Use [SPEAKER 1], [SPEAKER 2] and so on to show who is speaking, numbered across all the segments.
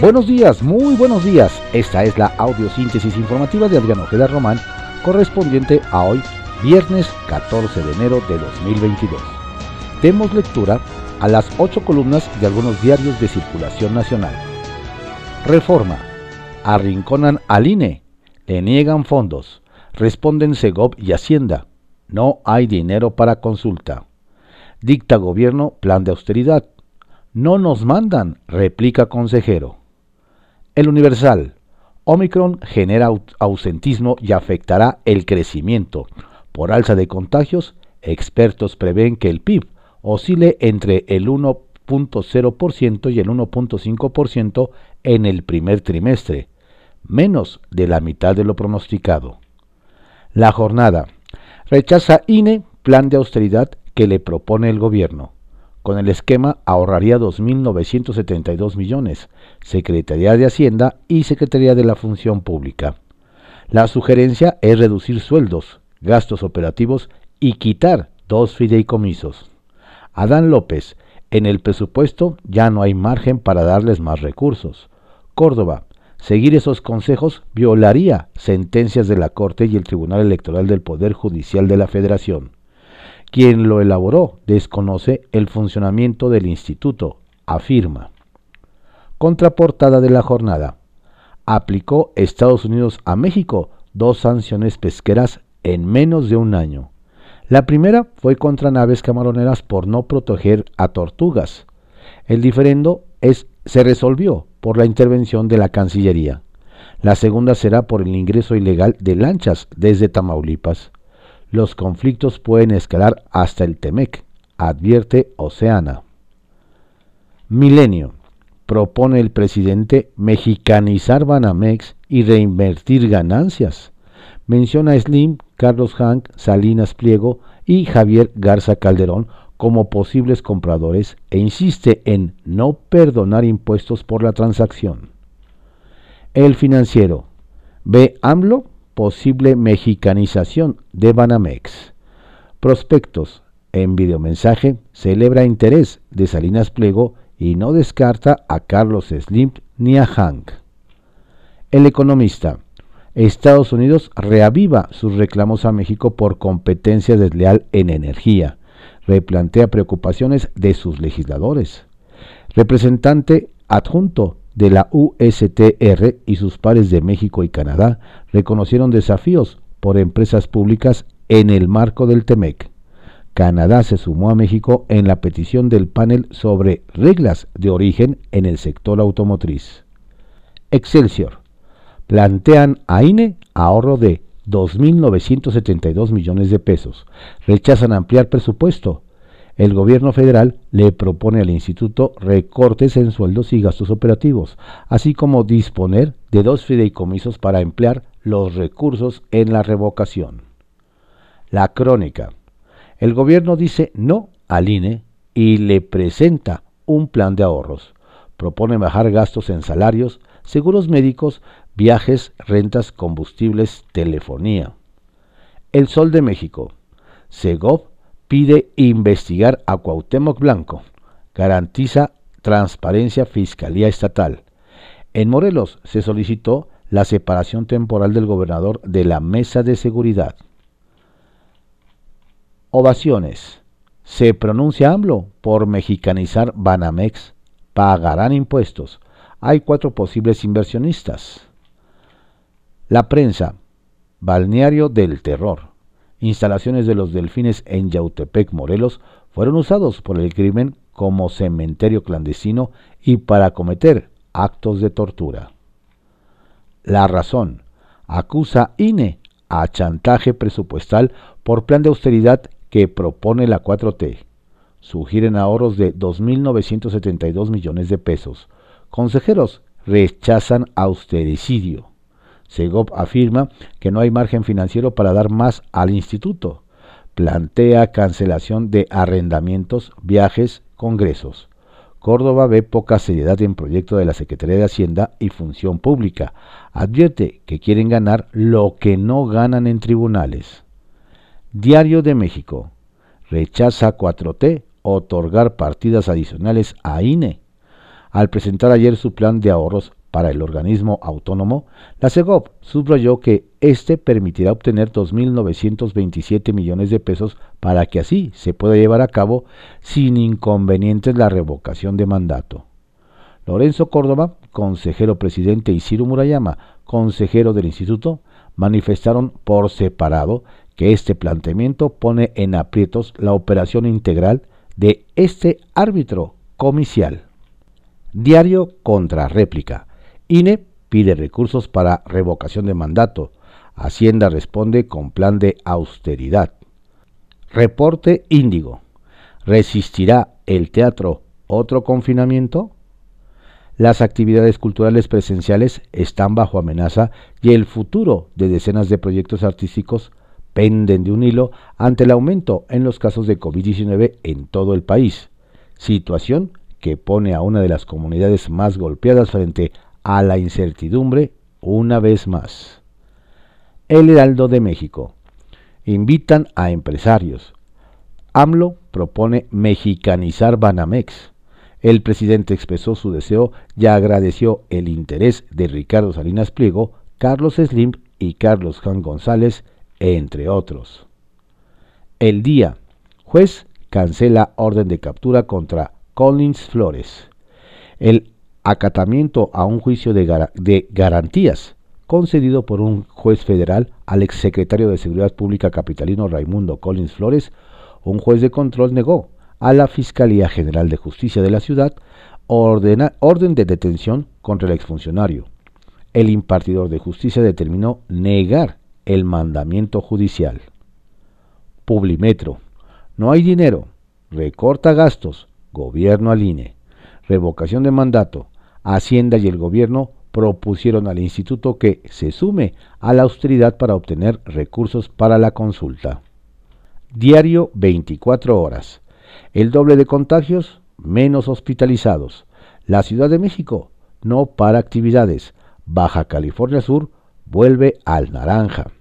[SPEAKER 1] Buenos días, muy buenos días. Esta es la audiosíntesis informativa de Adriano Ojeda Román, correspondiente a hoy, viernes 14 de enero de 2022. Demos lectura a las ocho columnas de algunos diarios de circulación nacional. Reforma. Arrinconan al INE. Le niegan fondos. Responden Segov y Hacienda. No hay dinero para consulta. Dicta gobierno plan de austeridad. No nos mandan, replica consejero. El Universal. Omicron genera ausentismo y afectará el crecimiento. Por alza de contagios, expertos prevén que el PIB oscile entre el 1.0% y el 1.5% en el primer trimestre, menos de la mitad de lo pronosticado. La jornada. Rechaza INE plan de austeridad que le propone el gobierno. Con el esquema ahorraría 2.972 millones, Secretaría de Hacienda y Secretaría de la Función Pública. La sugerencia es reducir sueldos, gastos operativos y quitar dos fideicomisos. Adán López, en el presupuesto ya no hay margen para darles más recursos. Córdoba, seguir esos consejos violaría sentencias de la Corte y el Tribunal Electoral del Poder Judicial de la Federación. Quien lo elaboró desconoce el funcionamiento del instituto, afirma. Contraportada de la jornada. Aplicó Estados Unidos a México dos sanciones pesqueras en menos de un año. La primera fue contra naves camaroneras por no proteger a tortugas. El diferendo se resolvió por la intervención de la Cancillería. La segunda será por el ingreso ilegal de lanchas desde Tamaulipas. Los conflictos pueden escalar hasta el Temec, advierte Oceana. Milenio. Propone el presidente mexicanizar Banamex y reinvertir ganancias. Menciona Slim Carlos Hank, Salinas Pliego y Javier Garza Calderón como posibles compradores e insiste en no perdonar impuestos por la transacción. El financiero ve AMLO posible mexicanización de Banamex. Prospectos en videomensaje celebra interés de Salinas Pliego y no descarta a Carlos Slim ni a Hank. El economista Estados Unidos reaviva sus reclamos a México por competencia desleal en energía. Replantea preocupaciones de sus legisladores. Representante adjunto de la USTR y sus pares de México y Canadá reconocieron desafíos por empresas públicas en el marco del TEMEC. Canadá se sumó a México en la petición del panel sobre reglas de origen en el sector automotriz. Excelsior plantean a INE ahorro de 2.972 millones de pesos. Rechazan ampliar presupuesto. El gobierno federal le propone al instituto recortes en sueldos y gastos operativos, así como disponer de dos fideicomisos para emplear los recursos en la revocación. La crónica. El gobierno dice no al INE y le presenta un plan de ahorros. Propone bajar gastos en salarios, seguros médicos, viajes, rentas, combustibles, telefonía. El Sol de México. Segov pide investigar a Cuauhtémoc Blanco. Garantiza transparencia Fiscalía Estatal. En Morelos se solicitó la separación temporal del gobernador de la Mesa de Seguridad. Ovaciones. Se pronuncia AMLO por mexicanizar Banamex. Pagarán impuestos. Hay cuatro posibles inversionistas. La prensa, balneario del terror, instalaciones de los delfines en Yautepec, Morelos, fueron usados por el crimen como cementerio clandestino y para cometer actos de tortura. La razón acusa INE a chantaje presupuestal por plan de austeridad que propone la 4T. Sugieren ahorros de 2.972 millones de pesos. Consejeros rechazan austericidio. Segov afirma que no hay margen financiero para dar más al instituto. Plantea cancelación de arrendamientos, viajes, congresos. Córdoba ve poca seriedad en proyecto de la Secretaría de Hacienda y Función Pública. Advierte que quieren ganar lo que no ganan en tribunales. Diario de México. rechaza 4T otorgar partidas adicionales a INE. Al presentar ayer su plan de ahorros para el organismo autónomo, la CEGOP subrayó que este permitirá obtener 2.927 millones de pesos para que así se pueda llevar a cabo sin inconvenientes la revocación de mandato. Lorenzo Córdoba, consejero presidente, y Ciro Murayama, consejero del instituto, manifestaron por separado que este planteamiento pone en aprietos la operación integral de este árbitro comicial. Diario contra réplica. INE pide recursos para revocación de mandato. Hacienda responde con plan de austeridad. Reporte Índigo. ¿Resistirá el teatro otro confinamiento? Las actividades culturales presenciales están bajo amenaza y el futuro de decenas de proyectos artísticos penden de un hilo ante el aumento en los casos de COVID-19 en todo el país, situación que pone a una de las comunidades más golpeadas frente a la incertidumbre una vez más. El Heraldo de México. Invitan a empresarios. AMLO propone mexicanizar Banamex. El presidente expresó su deseo y agradeció el interés de Ricardo Salinas Pliego, Carlos Slim y Carlos Juan González, entre otros. El día. Juez cancela orden de captura contra Collins Flores. El acatamiento a un juicio de, garantías concedido por un juez federal al exsecretario de Seguridad Pública capitalino Raimundo Collins Flores, un juez de control negó a la Fiscalía General de Justicia de la ciudad orden de detención contra el exfuncionario. El impartidor de justicia determinó negar el mandamiento judicial. Publimetro. No hay dinero. Recorta gastos. Gobierno al INE. Revocación de mandato. Hacienda y el gobierno propusieron al instituto que se sume a la austeridad para obtener recursos para la consulta. Diario 24 horas. El doble de contagios, menos hospitalizados. La Ciudad de México no para actividades. Baja California Sur vuelve al naranja.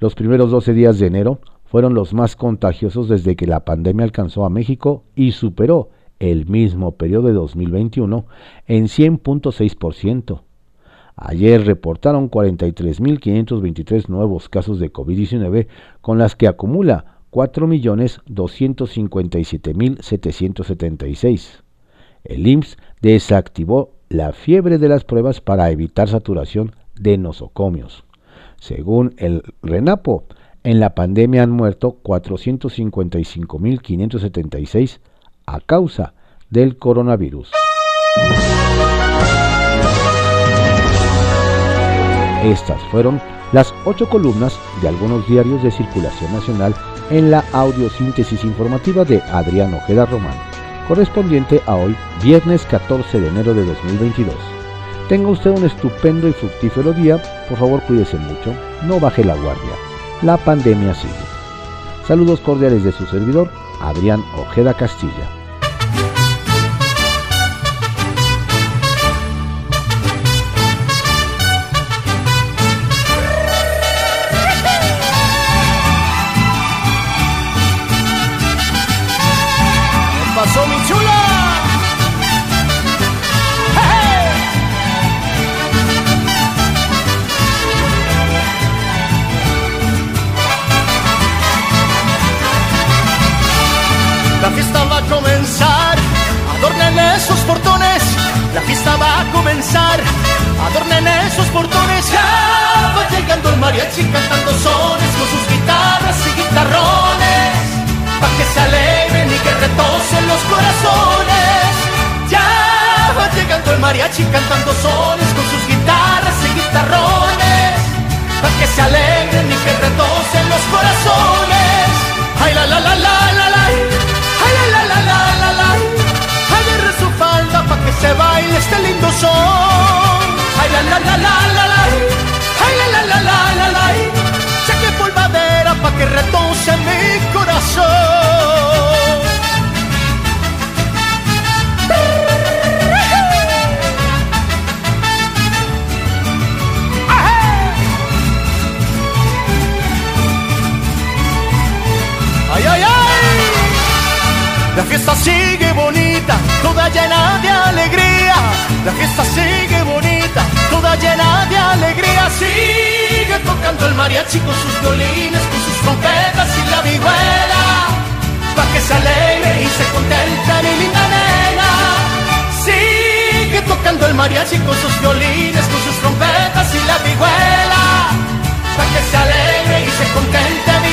[SPEAKER 1] Los primeros 12 días de enero fueron los más contagiosos desde que la pandemia alcanzó a México y superó el mismo periodo de 2021 en 100.6%. Ayer reportaron 43.523 nuevos casos de COVID-19, con las que acumula 4.257.776. El IMSS desactivó la fiebre de las pruebas para evitar saturación de nosocomios. Según el RENAPO, en la pandemia han muerto 455.576 a causa del coronavirus. Estas fueron las ocho columnas de algunos diarios de circulación nacional en la audiosíntesis informativa de Adrián Ojeda Román, correspondiente a hoy, viernes 14 de enero de 2022. Tenga usted un estupendo y fructífero día, por favor cuídese mucho, no baje la guardia, la pandemia sigue. Saludos cordiales de su servidor, Adrián Ojeda Castilla.
[SPEAKER 2] mi chula? Portones. Ya va llegando el mariachi cantando sones con sus guitarras y guitarrones. Pa' que se alegren y que retocen los corazones. Ya va llegando el mariachi cantando sones con sus guitarras y guitarrones. Pa' que se alegren y que retocen los corazones. Ay la la la la la la. Ay la la la la la la. Agarre su falda pa' que se baile este lindo son. La la la la la. Ay la la la la la la. Polvadera pa' que retoce mi corazón. ¡Ay, ay, ay! La fiesta sigue bonita, toda llena de alegría. La fiesta sigue bonita, toda llena de alegría. Sigue tocando el mariachi con sus violines, con sus trompetas y la vihuela. Pa' que se alegre y se contenta mi linda nena. Sigue tocando el mariachi con sus violines, con sus trompetas y la vihuela. Pa' que se alegre y se contenta